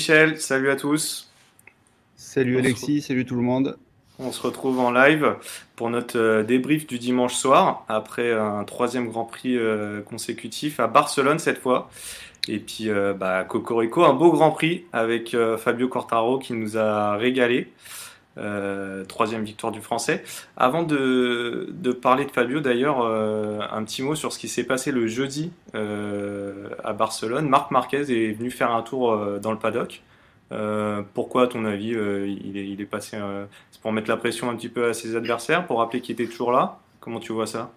Michel, salut à tous. Salut Alexis, salut tout le monde. On se retrouve en live pour notre euh, débrief du dimanche soir après un troisième Grand Prix euh, consécutif à Barcelone cette fois. Et puis euh, bah, Cocorico, un beau Grand Prix avec Fabio Cortaro qui nous a régalé. Troisième victoire du Français. Avant de, parler de Fabio, d'ailleurs, un petit mot sur ce qui s'est passé le jeudi à Barcelone. Marc Marquez est venu faire un tour dans le paddock. Euh, pourquoi, à ton avis, euh, il, est, passé euh, C'est pour mettre la pression un petit peu à ses adversaires, pour rappeler qu'il était toujours là? Comment tu vois ça?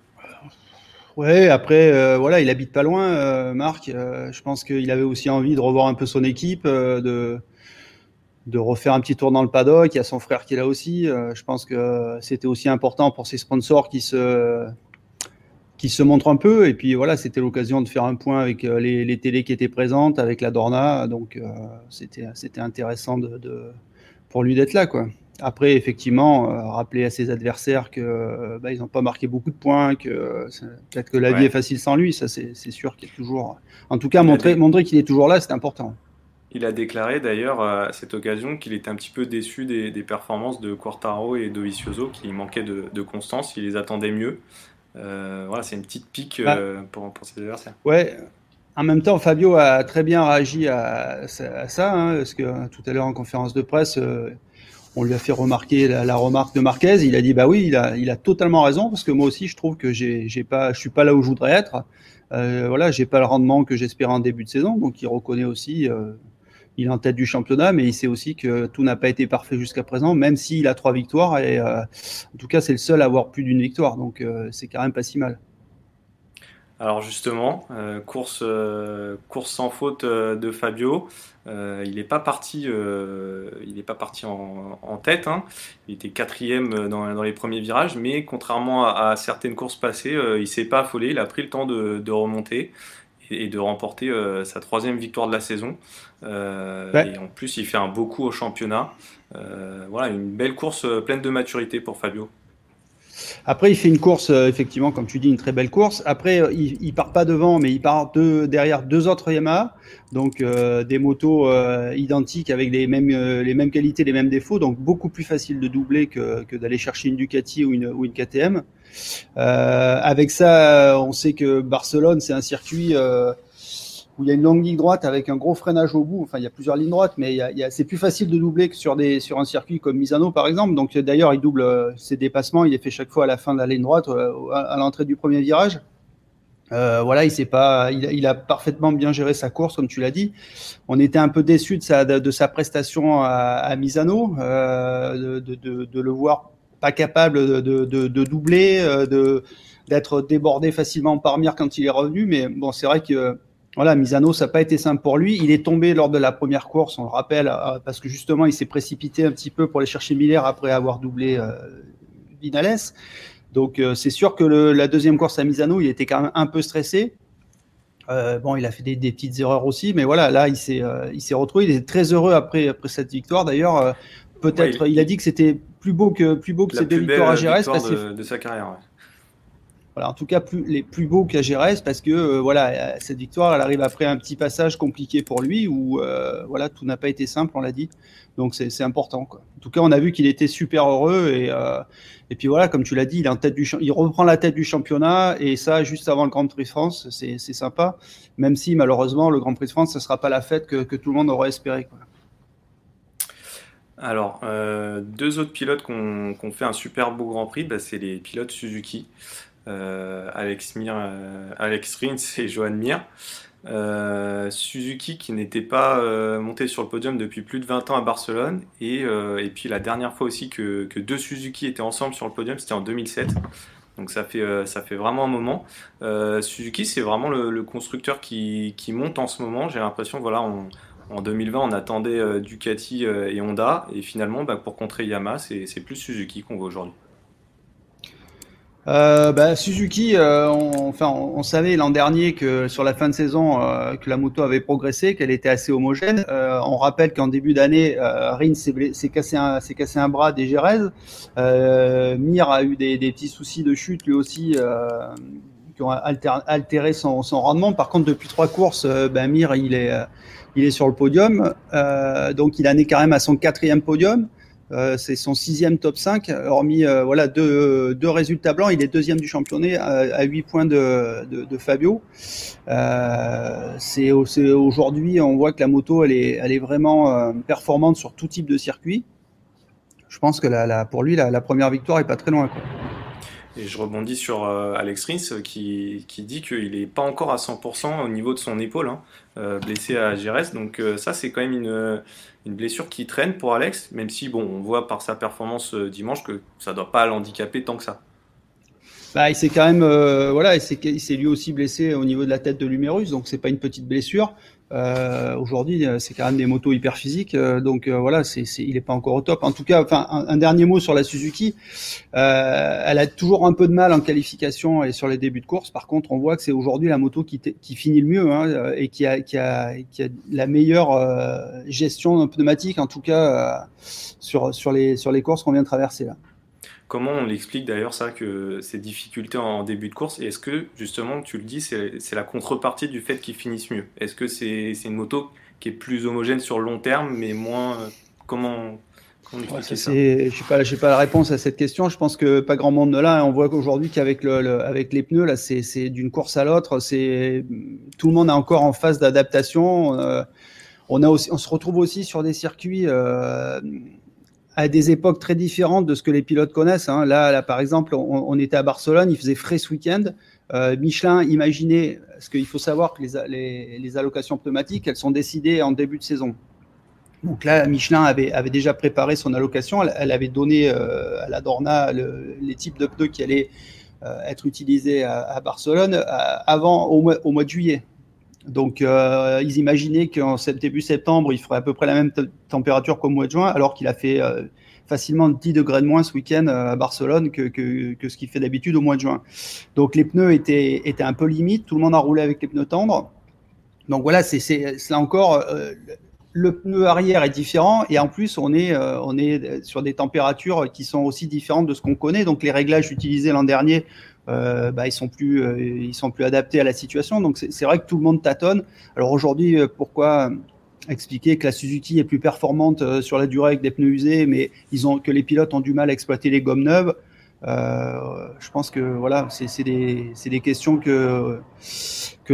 Ouais, après, voilà, il habite pas loin, Marc. je pense qu'il avait aussi envie de revoir un peu son équipe, de refaire un petit tour dans le paddock. Il y a son frère qui est là aussi. je pense que c'était aussi important pour ses sponsors qui se qui se montre un peu. Et puis voilà, c'était l'occasion de faire un point avec euh, les, les, télés qui étaient présentes, avec la Dorna. Donc euh, c'était c'était intéressant de, de, pour lui d'être là. Quoi. Après, effectivement, euh, rappeler à ses adversaires que bah, ils n'ont pas marqué beaucoup de points, que peut-être que la vie est facile sans lui. Ça, c'est sûr qu'il est toujours. En tout cas, montrer, montrer qu'il est toujours là, c'est important. Il a déclaré d'ailleurs à cette occasion qu'il était un petit peu déçu des, des performances de Quartaro et Dovizioso, qui manquaient de, de constance. Il les attendait mieux. Euh, voilà, c'est une petite pique euh, pour, pour, ses adversaires. Ouais. En même temps, Fabio a très bien réagi à, ça, hein, parce que tout à l'heure en conférence de presse, euh, on lui a fait remarquer la, remarque de Marquez. Il a dit bah oui, il a, il a totalement raison parce que moi aussi je trouve que j'ai, j'ai pas, je suis pas là où je voudrais être. Voilà, j'ai pas le rendement que j'espérais en début de saison, donc il reconnaît aussi il est en tête du championnat, mais il sait aussi que tout n'a pas été parfait jusqu'à présent, même s'il a trois victoires. Et euh, en tout cas, c'est le seul à avoir plus d'une victoire, donc euh, c'est quand même pas si mal. Alors justement, euh, course, course sans faute de Fabio. il n'est pas parti, il pas parti en, tête. Hein. Il était quatrième dans, les premiers virages, mais contrairement à, certaines courses passées, il s'est pas affolé. Il a pris le temps de remonter et, de remporter sa troisième victoire de la saison. Euh, et en plus, il fait un beau coup au championnat. Euh, voilà, une belle course euh, pleine de maturité pour Fabio. Après, il fait une course, effectivement, comme tu dis, une très belle course. Après, il, il part pas devant, mais il part derrière deux autres Yamaha, donc des motos identiques avec les mêmes, les mêmes qualités, les mêmes défauts, donc beaucoup plus facile de doubler que, que d'aller chercher une Ducati ou une, ou une KTM. avec ça, on sait que Barcelone, c'est un circuit où il y a une longue ligne droite avec un gros freinage au bout. Enfin, il y a plusieurs lignes droites, mais il c'est plus facile de doubler que sur, des, sur un circuit comme Misano, par exemple. Donc, d'ailleurs, il double euh, ses dépassements. Il est fait chaque fois à la fin de la ligne droite, euh, à, l'entrée du premier virage. Euh, voilà, il, pas, il, a parfaitement bien géré sa course, comme tu l'as dit. On était un peu déçu de sa, de, sa prestation à, Misano, de, de, de, le voir pas capable de, doubler, de d'être débordé facilement par Mir quand il est revenu. Mais bon, c'est vrai que voilà, Misano, ça n'a pas été simple pour lui. Il est tombé lors de la première course, on le rappelle, euh, parce que justement, il s'est précipité un petit peu pour aller chercher Miller après avoir doublé euh, Vinales. Donc, euh, c'est sûr que la deuxième course à Misano, il était quand même un peu stressé. bon, il a fait des, petites erreurs aussi, mais voilà, là, il s'est, il s'est retrouvé. Il est très heureux après, après cette victoire. D'ailleurs, peut-être, il... a dit que c'était plus beau que plus beau que ses deux victoires à Gérès. De, de, sa carrière. Ouais. Voilà, en tout cas, plus, les plus beaux qu'à parce que euh, voilà, cette victoire, elle arrive après un petit passage compliqué pour lui, où euh, voilà, tout n'a pas été simple, on l'a dit. Donc c'est important. En tout cas, on a vu qu'il était super heureux et, euh, et puis voilà, comme tu l'as dit, il reprend la tête du championnat et ça juste avant le Grand Prix de France, c'est sympa. Même si malheureusement le Grand Prix de France, ce sera pas la fête que, tout le monde aurait espéré. Alors, deux autres pilotes qui ont, fait un super beau Grand Prix, bah, c'est les pilotes Suzuki, Alex, Mir, Alex Rins et Johan Mir. Euh, Suzuki qui n'était pas euh, monté sur le podium depuis plus de 20 ans à Barcelone. Et, euh, et puis la dernière fois aussi que, deux Suzuki étaient ensemble sur le podium, c'était en 2007. Donc ça fait, ça fait vraiment un moment. Suzuki, c'est vraiment le, constructeur qui, qui, monte en ce moment. J'ai l'impression, voilà, en 2020, on attendait Ducati et Honda. Et finalement, bah, pour contrer Yamaha, c'est plus Suzuki qu'on voit aujourd'hui. Euh, bah, Suzuki, euh, on, enfin, on, savait l'an dernier que sur la fin de saison, euh, que la moto avait progressé, qu'elle était assez homogène. Euh, on rappelle qu'en début d'année, Rins s'est cassé un, bras des Jerez. Mir a eu des, petits soucis de chute lui aussi. qui ont altéré son, rendement. Par contre, depuis trois courses, ben, Mir, il est, il est sur le podium. donc, il en est quand à son quatrième podium. Euh, c'est son sixième top 5, hormis euh, voilà deux, résultats blancs. Il est deuxième du championnat à, 8 points de, Fabio. Euh, c'est aujourd'hui, on voit que la moto, elle est, vraiment performante sur tout type de circuit. Je pense que pour lui, la, première victoire est pas très loin. Et je rebondis sur Alex Rins qui, qui dit qu'il n'est pas encore à 100% au niveau de son épaule, hein, blessé à Gérès. Donc ça, c'est quand même une, une blessure qui traîne pour Alex, même si bon, on voit par sa performance euh, dimanche que ça ne doit pas l'handicaper tant que ça. Bah, il s'est quand même, euh, voilà, il s'est lui aussi blessé au niveau de la tête de l'humérus, donc c'est pas une petite blessure. Euh, Aujourd'hui, euh, c'est quand même des motos hyper physiques, euh, donc euh, voilà, c'est, il n'est pas encore au top. En tout cas, enfin, un, dernier mot sur la Suzuki. elle a toujours un peu de mal en qualification et sur les débuts de course. Par contre, on voit que c'est aujourd'hui la moto qui, qui finit le mieux hein, et qui a, qui, a, qui a la meilleure gestion pneumatique, en tout cas sur, sur, les, sur les courses qu'on vient de traverser là. Comment on l'explique d'ailleurs ça, que ces difficultés en début de course est-ce que justement, tu le dis, c'est la contrepartie du fait qu'ils finissent mieux? Est-ce que c'est une moto qui est plus homogène sur le long terme, mais moins... Euh, comment, comment ça, ça Je n'ai pas, pas la réponse à cette question. Je pense que pas grand monde ne l'a. On voit qu'aujourd'hui qu'avec le, avec les pneus, là, c'est d'une course à l'autre. C'est tout le monde est encore en phase d'adaptation. Euh, on a aussi, on se retrouve aussi sur des circuits. Euh, à des époques très différentes de ce que les pilotes connaissent. Hein. Là, par exemple, on, était à Barcelone, il faisait frais ce week-end. Euh, Michelin imaginez, parce qu'il faut savoir que les, allocations pneumatiques, elles sont décidées en début de saison. Donc là, Michelin avait, déjà préparé son allocation. Elle, avait donné euh, à la Dorna les types de pneus qui allaient euh, être utilisés à, Barcelone avant au mois de juillet. Donc, euh, ils imaginaient qu'en début septembre, il ferait à peu près la même température qu'au mois de juin, alors qu'il a fait euh, facilement 10 degrés de moins ce week-end euh, à Barcelone que, ce qu'il fait d'habitude au mois de juin. Donc, les pneus étaient, étaient un peu limites. Tout le monde a roulé avec les pneus tendres. Donc, voilà, c'est là encore, le pneu arrière est différent et en plus, on est, on est sur des températures qui sont aussi différentes de ce qu'on connaît. Donc, les réglages utilisés l'an dernier euh, bah, ils sont plus euh, ils sont plus adaptés à la situation. Donc c'est vrai que tout le monde tâtonne. Alors aujourd'hui, euh, pourquoi expliquer que la Suzuki est plus performante sur la durée avec des pneus usés, mais que les pilotes ont du mal à exploiter les gommes neuves? Je pense que voilà, c'est des, questions que,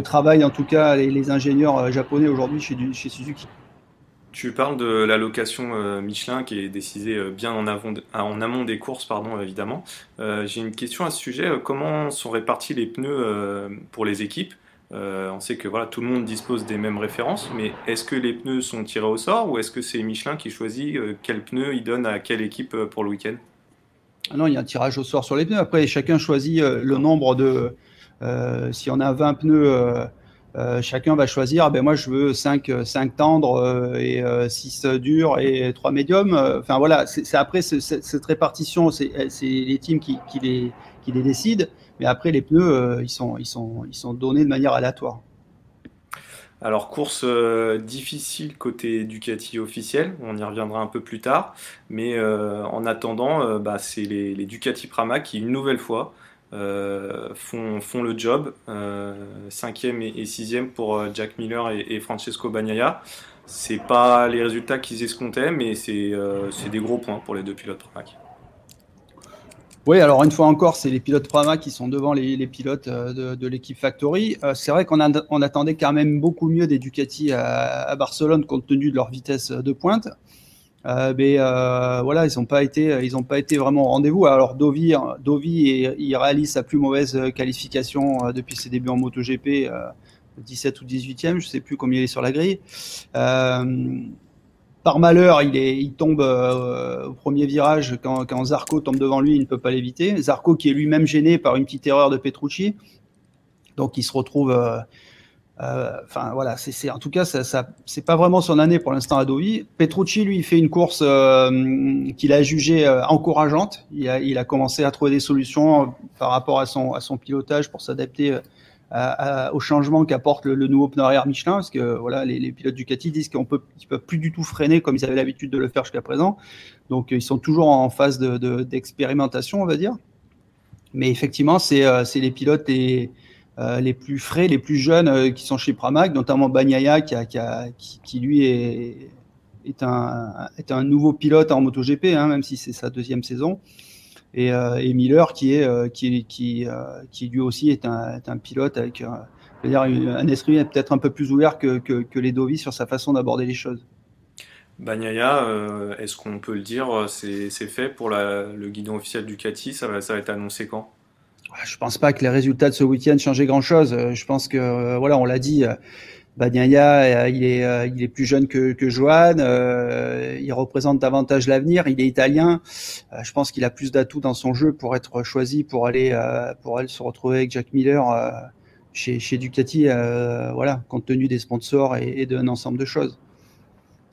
travaillent en tout cas les, ingénieurs japonais aujourd'hui chez Suzuki. Tu parles de l'allocation euh, Michelin qui est décidée euh, bien en, en, amont des courses, pardon, évidemment. Euh, j'ai une question à ce sujet. Comment sont répartis les pneus pour les équipes? On sait que voilà, tout le monde dispose des mêmes références, mais est-ce que les pneus sont tirés au sort ou est-ce que c'est Michelin qui choisit quel pneu il donne à quelle équipe pour le week-end? Ah Non, il y a un tirage au sort sur les pneus. Après, chacun choisit le nombre de. si on a 20 pneus euh, chacun va choisir, ah ben moi je veux 5, 5 tendres euh, et 6 euh, durs et 3 médiums. Enfin voilà, c'est après cette répartition, c'est les teams qui, les, qui les décident, mais après les pneus, ils, sont, ils, sont, ils sont donnés de manière aléatoire. Alors course difficile côté Ducati officiel, on y reviendra un peu plus tard, mais en attendant, bah, c'est les, les, Ducati Pramac qui une nouvelle fois euh, font, le job. Euh, cinquième et, sixième pour euh, Jack Miller et, Francesco Bagnaia. C'est pas les résultats qu'ils escomptaient, mais c'est des gros points pour les deux pilotes Pramac. Oui, alors une fois encore, c'est les pilotes Pramac qui sont devant les, les pilotes de, l'équipe Factory. c'est vrai qu'on on attendait quand même beaucoup mieux des Ducati à, Barcelone compte tenu de leur vitesse de pointe. Euh, mais euh, voilà, ils n'ont pas été, ils ont pas été vraiment au rendez-vous. Alors Dovi, Dovi, il réalise sa plus mauvaise qualification euh, depuis ses débuts en MotoGP, 17 ou 18e, je ne sais plus combien il est sur la grille. par malheur, il, est, il tombe au premier virage quand, quand, Zarco tombe devant lui, il ne peut pas l'éviter. Zarco qui est lui-même gêné par une petite erreur de Petrucci, donc il se retrouve euh, enfin voilà, c'est en tout cas ça, ça c'est pas vraiment son année pour l'instant à Dovi. Petrucci lui fait une course euh, qu'il a jugée euh, encourageante. Il a, il a commencé à trouver des solutions par rapport à son à son pilotage pour s'adapter au changement qu'apporte le, nouveau pneu arrière Michelin, parce que voilà, les, les pilotes Ducati disent qu'on peut, ils peuvent plus du tout freiner comme ils avaient l'habitude de le faire jusqu'à présent. Donc ils sont toujours en phase de d'expérimentation, on va dire. Mais effectivement, c'est c'est les pilotes et euh, les plus frais, les plus jeunes euh, qui sont chez Pramac, notamment Bagnaia qui, lui est, est, un, est nouveau pilote en MotoGP, hein, même si c'est sa deuxième saison. Et, euh, Miller qui, est, lui aussi est un, un pilote avec dire, un esprit peut-être un peu plus ouvert que, les Dovi sur sa façon d'aborder les choses. Bagnaia, est-ce qu'on peut le dire, c'est fait pour le guidon officiel Ducati ça ça va être annoncé quand? Je pense pas que les résultats de ce week-end changent grand-chose. Euh, je pense que, euh, voilà, on l'a dit, euh, Bagnaia, il est, il est plus jeune que, que Johan, il représente davantage l'avenir, il est italien. je pense qu'il a plus d'atouts dans son jeu pour être choisi, pour aller, pour aller se retrouver avec Jack Miller chez, chez Ducati, voilà, compte tenu des sponsors et, d'un ensemble de choses.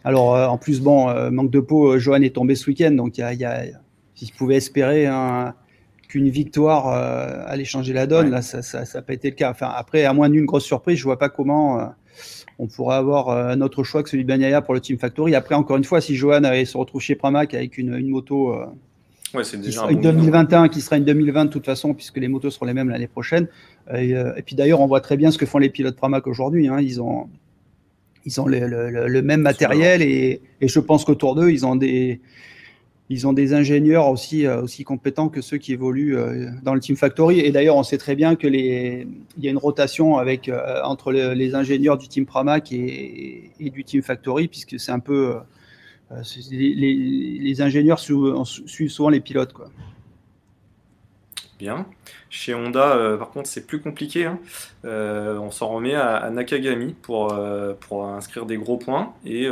Alors, en plus, bon, manque de peau, Johan est tombé ce week-end, donc il y a, y a, s'il pouvait espérer un qu'une victoire euh, allait changer la donne. Là, ça n'a pas été le cas. Enfin, après, à moins d'une grosse surprise, je vois pas comment euh, on pourrait avoir euh, un autre choix que celui de Banyaya pour le Team Factory. Après, encore une fois, si Johan se retrouve chez Pramac avec une, une moto. Ouais, c'est déjà une 2021 qui sera une 2020 de toute façon, puisque les motos seront les mêmes l'année prochaine. Et, puis d'ailleurs, on voit très bien ce que font les pilotes Pramac aujourd'hui. Hein. Ils ont, ils ont le, le même matériel et, et, je pense qu'autour d'eux, ils ont des, ils ont des ingénieurs aussi, euh, aussi compétents que ceux qui évoluent euh, dans le Team Factory. Et d'ailleurs, on sait très bien que les, il y a une rotation avec, euh, entre les ingénieurs du Team Pramac et, et du Team Factory, puisque c'est un peu. Les, ingénieurs suivent souvent les pilotes. Quoi. Bien. Chez Honda, par contre, c'est plus compliqué. Hein. on s'en remet à, à Nakagami pour, pour inscrire des gros points. Et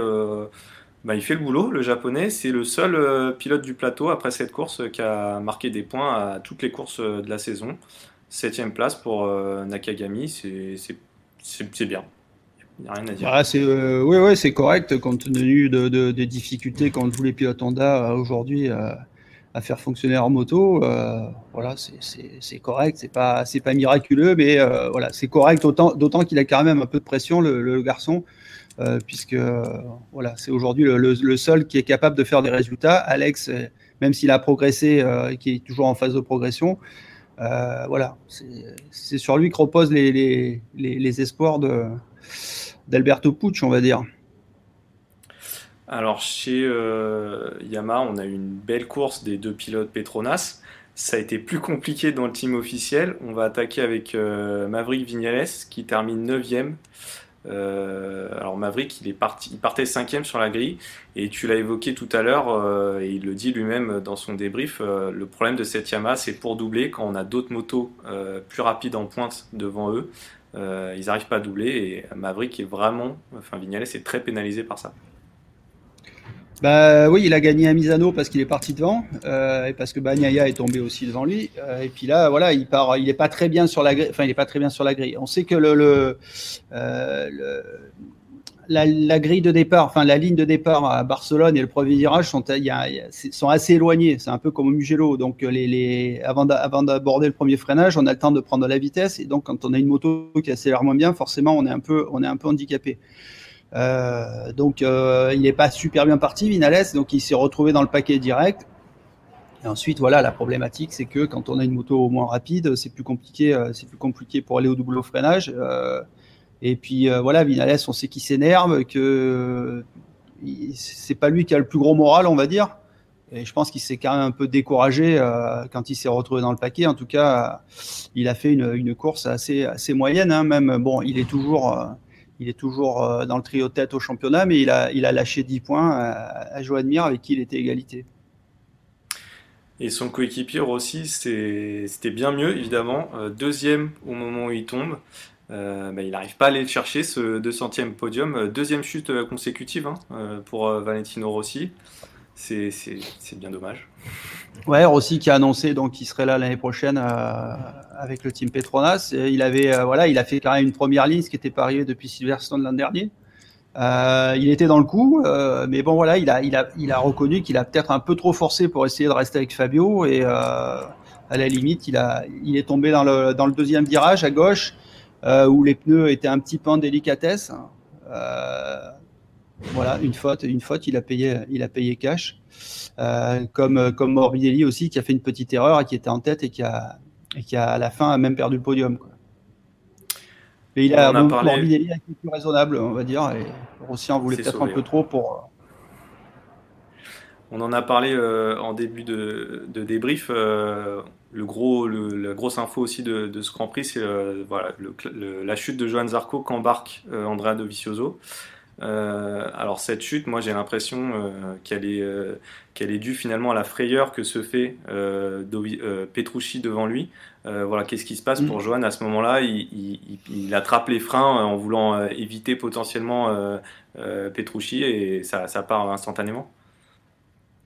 bah, il fait le boulot, le japonais. C'est le seul euh, pilote du plateau après cette course qui a marqué des points à toutes les courses euh, de la saison. Septième place pour euh, Nakagami, c'est bien. Il n'y a rien à dire. Ah, c'est oui, ouais, c'est correct compte tenu de, des difficultés qu'ont tous les pilotes Honda aujourd'hui à faire fonctionner leur moto. voilà, c'est correct, c'est pas c'est pas miraculeux, mais voilà, c'est correct d'autant qu'il a quand même un peu de pression le garçon. Euh, puisque voilà, c'est aujourd'hui le, seul qui est capable de faire des résultats. Alex, euh, même s'il a progressé, euh, qui est toujours en phase de progression, voilà, c'est sur lui que reposent les, les, espoirs d'Alberto Pucci, on va dire. Alors chez Yamaha, on a eu une belle course des deux pilotes Petronas. Ça a été plus compliqué dans le team officiel. On va attaquer avec Maverick Vignales qui termine 9ème. Euh, alors Maverick, il, est parti, il partait cinquième sur la grille, et tu l'as évoqué tout à l'heure, euh, et il le dit lui-même dans son débrief, euh, le problème de cette Yamaha, c'est pour doubler, quand on a d'autres motos plus rapides en pointe devant eux, ils n'arrivent pas à doubler, et Maverick est vraiment, enfin Vignales est très pénalisé par ça. Bah oui, il a gagné à Misano parce qu'il est parti devant euh, et parce que Bagnaia est tombé aussi devant lui. Euh, et puis là, voilà, il part, il est pas très bien sur la grille. Enfin, il est pas très bien sur la grille. On sait que le, euh, la, grille de départ, enfin la ligne de départ à Barcelone et le premier virage sont, assez éloignés. C'est un peu comme au Mugello. Donc les, avant d'aborder le premier freinage, on a le temps de prendre la vitesse et donc quand on a une moto qui accélère moins bien, forcément on est un peu handicapé. Euh, donc euh, il n'est pas super bien parti, Vinales, donc il s'est retrouvé dans le paquet direct. Et ensuite, voilà, la problématique, c'est que quand on a une moto moins rapide, c'est plus compliqué, euh, c'est plus compliqué pour aller au double freinage. et puis voilà, Vinales, on sait qu'il s'énerve, que c'est pas lui qui a le plus gros moral, on va dire. Et je pense qu'il s'est quand même un peu découragé quand il s'est retrouvé dans le paquet. En tout cas, il a fait une, une course assez, assez moyenne. Hein, même bon, il est toujours, il est toujours dans le trio tête au championnat, mais il a, il a lâché 10 points à, à Joan Mir avec qui il était égalité. Et son coéquipier Rossi, c'était bien mieux, évidemment. deuxième au moment où il tombe. Bah, il n'arrive pas à aller le chercher, ce 200e podium. Deuxième chute consécutive hein, pour Valentino Rossi. C'est bien dommage. Ouais, Rossi qui a annoncé donc qu'il serait là l'année prochaine euh, avec le team Petronas. il avait euh, voilà, il a fait même une première ligne, ce qui n'était pas arrivé depuis Silverstone l'an dernier. Euh, il était dans le coup, mais bon voilà, il a il a il a reconnu qu'il a peut-être un peu trop forcé pour essayer de rester avec Fabio et à la limite il a il est tombé dans le dans le deuxième virage à gauche où les pneus étaient un petit peu en délicatesse. Voilà, une faute, une faute, il a payé il a payé cash. Euh, comme, comme Morbidelli aussi, qui a fait une petite erreur et qui était en tête et qui a, et qui a à la fin a même perdu le podium. Quoi. Mais il a, a Morbidelli a été plus raisonnable, on va dire, et Rossi en voulait peut-être un peu trop pour. Euh, on en a parlé euh, en début de, de débrief. Euh, le gros, le, la grosse info aussi de, de ce Grand Prix, c'est euh, voilà, le, la chute de Johan Zarco qu'embarque Andrea Dovizioso. Euh, alors cette chute, moi j'ai l'impression euh, qu'elle est, euh, qu'elle est due finalement à la frayeur que se fait Petrucci devant lui. voilà, qu'est-ce qui se passe pour mm. Johan? À ce moment-là il, attrape les freins en voulant éviter potentiellement Petrucci et ça, ça, part instantanément.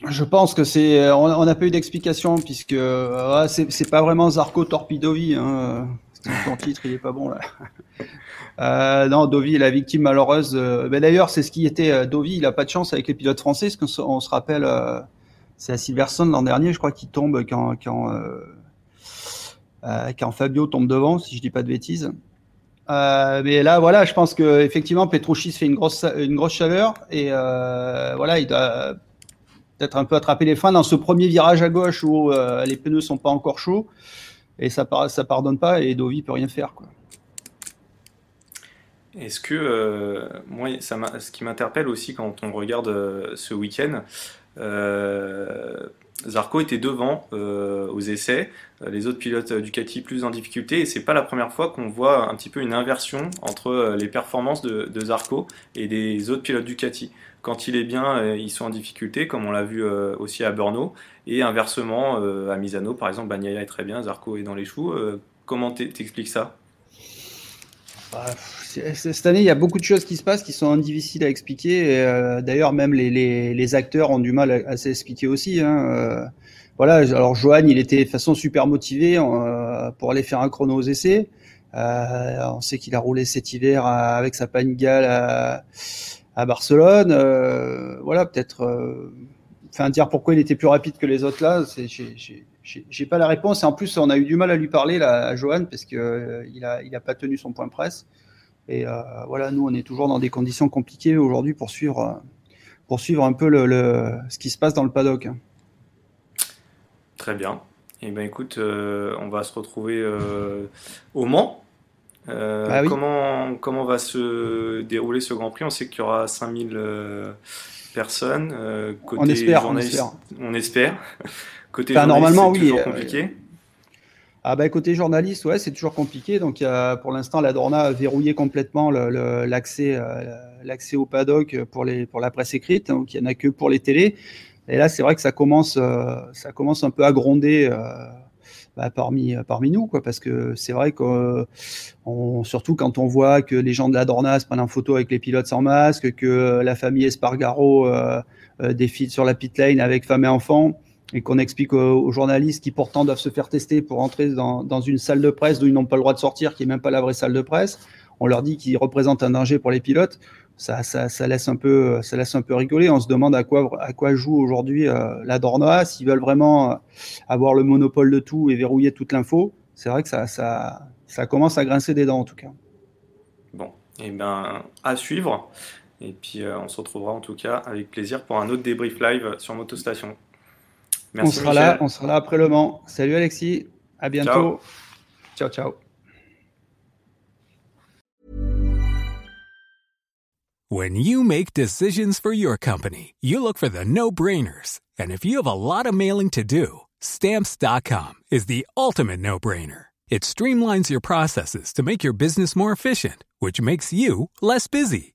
Je pense que c'est, on n'a pas eu d'explication puisque c'est pas vraiment Zarco Torpidovi. Hein. Ton titre, il est pas bon là. Euh, non, Dovi est la victime malheureuse. Euh, ben, d'ailleurs, c'est ce qui était euh, Dovi. Il a pas de chance avec les pilotes français, parce qu'on se rappelle, euh, c'est à Silverstone l'an dernier, je crois, qu'il tombe quand quand, quand Fabio tombe devant, si je dis pas de bêtises. mais là, voilà, je pense que effectivement, Petrucci se fait une grosse une grosse chaleur et voilà, il doit peut-être un peu attraper les freins dans ce premier virage à gauche où les pneus sont pas encore chauds et ça ça pardonne pas et Dovi peut rien faire quoi. Est-ce que, euh, moi, ce qui m'interpelle aussi quand on regarde euh, ce week-end, euh, Zarco était devant aux essais, les autres pilotes Ducati plus en difficulté, et c'est pas la première fois qu'on voit un petit peu une inversion entre les performances de, Zarco et des autres pilotes Ducati. Quand il est bien, ils sont en difficulté, comme on l'a vu aussi à Brno, et inversement, à Misano, par exemple, Bagnaia est très bien, Zarco est dans les choux. comment t'expliques ça? Cette année, il y a beaucoup de choses qui se passent qui sont difficiles à expliquer. Euh, d'ailleurs, même les, acteurs ont du mal à, s'expliquer aussi. Hein. Euh, voilà. Alors, Johan, il était de façon super motivé euh, pour aller faire un chrono aux essais. on sait qu'il a roulé cet hiver avec sa Panigale à, à Barcelone. voilà, peut-être. Enfin, dire pourquoi il était plus rapide que les autres là, c'est j'ai pas la réponse. Et en plus, on a eu du mal à lui parler là, à Johan parce que il a, il a pas tenu son point presse. Et euh, voilà, nous, on est toujours dans des conditions compliquées aujourd'hui pour suivre, pour suivre un peu le, ce qui se passe dans le paddock. Très bien. Et eh ben écoute, euh, on va se retrouver euh, au Mans. Bah comment, comment va se dérouler ce Grand Prix? On sait qu'il y aura 5000 personnes. côté on espère, on espère. On espère. Côté normalement, oui. Toujours compliqué. Ah bah côté journaliste, ouais, c'est toujours compliqué. Donc pour l'instant, la Dorna a verrouillé complètement l'accès euh, l'accès au paddock pour les pour la presse écrite. Donc il y en a que pour les télés. Et là, c'est vrai que ça commence euh, ça commence un peu à gronder. Euh, bah, parmi parmi nous quoi parce que c'est vrai que surtout quand on voit que les gens de la Dorna se prennent en photo avec les pilotes sans masque que la famille Espargaro défile sur la pit lane avec femme et enfants et qu'on explique aux, journalistes qui pourtant doivent se faire tester pour entrer dans, une salle de presse d'où ils n'ont pas le droit de sortir, qui est même pas la vraie salle de presse. On leur dit qu'ils représentent un danger pour les pilotes. Ça, laisse un peu, ça laisse un peu rigoler. On se demande à quoi, joue aujourd'hui euh, la Dornoa. S'ils veulent vraiment euh, avoir le monopole de tout et verrouiller toute l'info, c'est vrai que ça, commence à grincer des dents en tout cas. Bon, et eh ben à suivre. Et puis euh, on se retrouvera en tout cas avec plaisir pour un autre débrief live sur Motostation on sera là, on sera là après le Mans. Salut Alexis, à bientôt. ciao. ciao. When you make decisions for your company, you look for the no-brainers. And if you have a lot of mailing to do, stamps.com is the ultimate no-brainer. It streamlines your processes to make your business more efficient, which makes you less busy.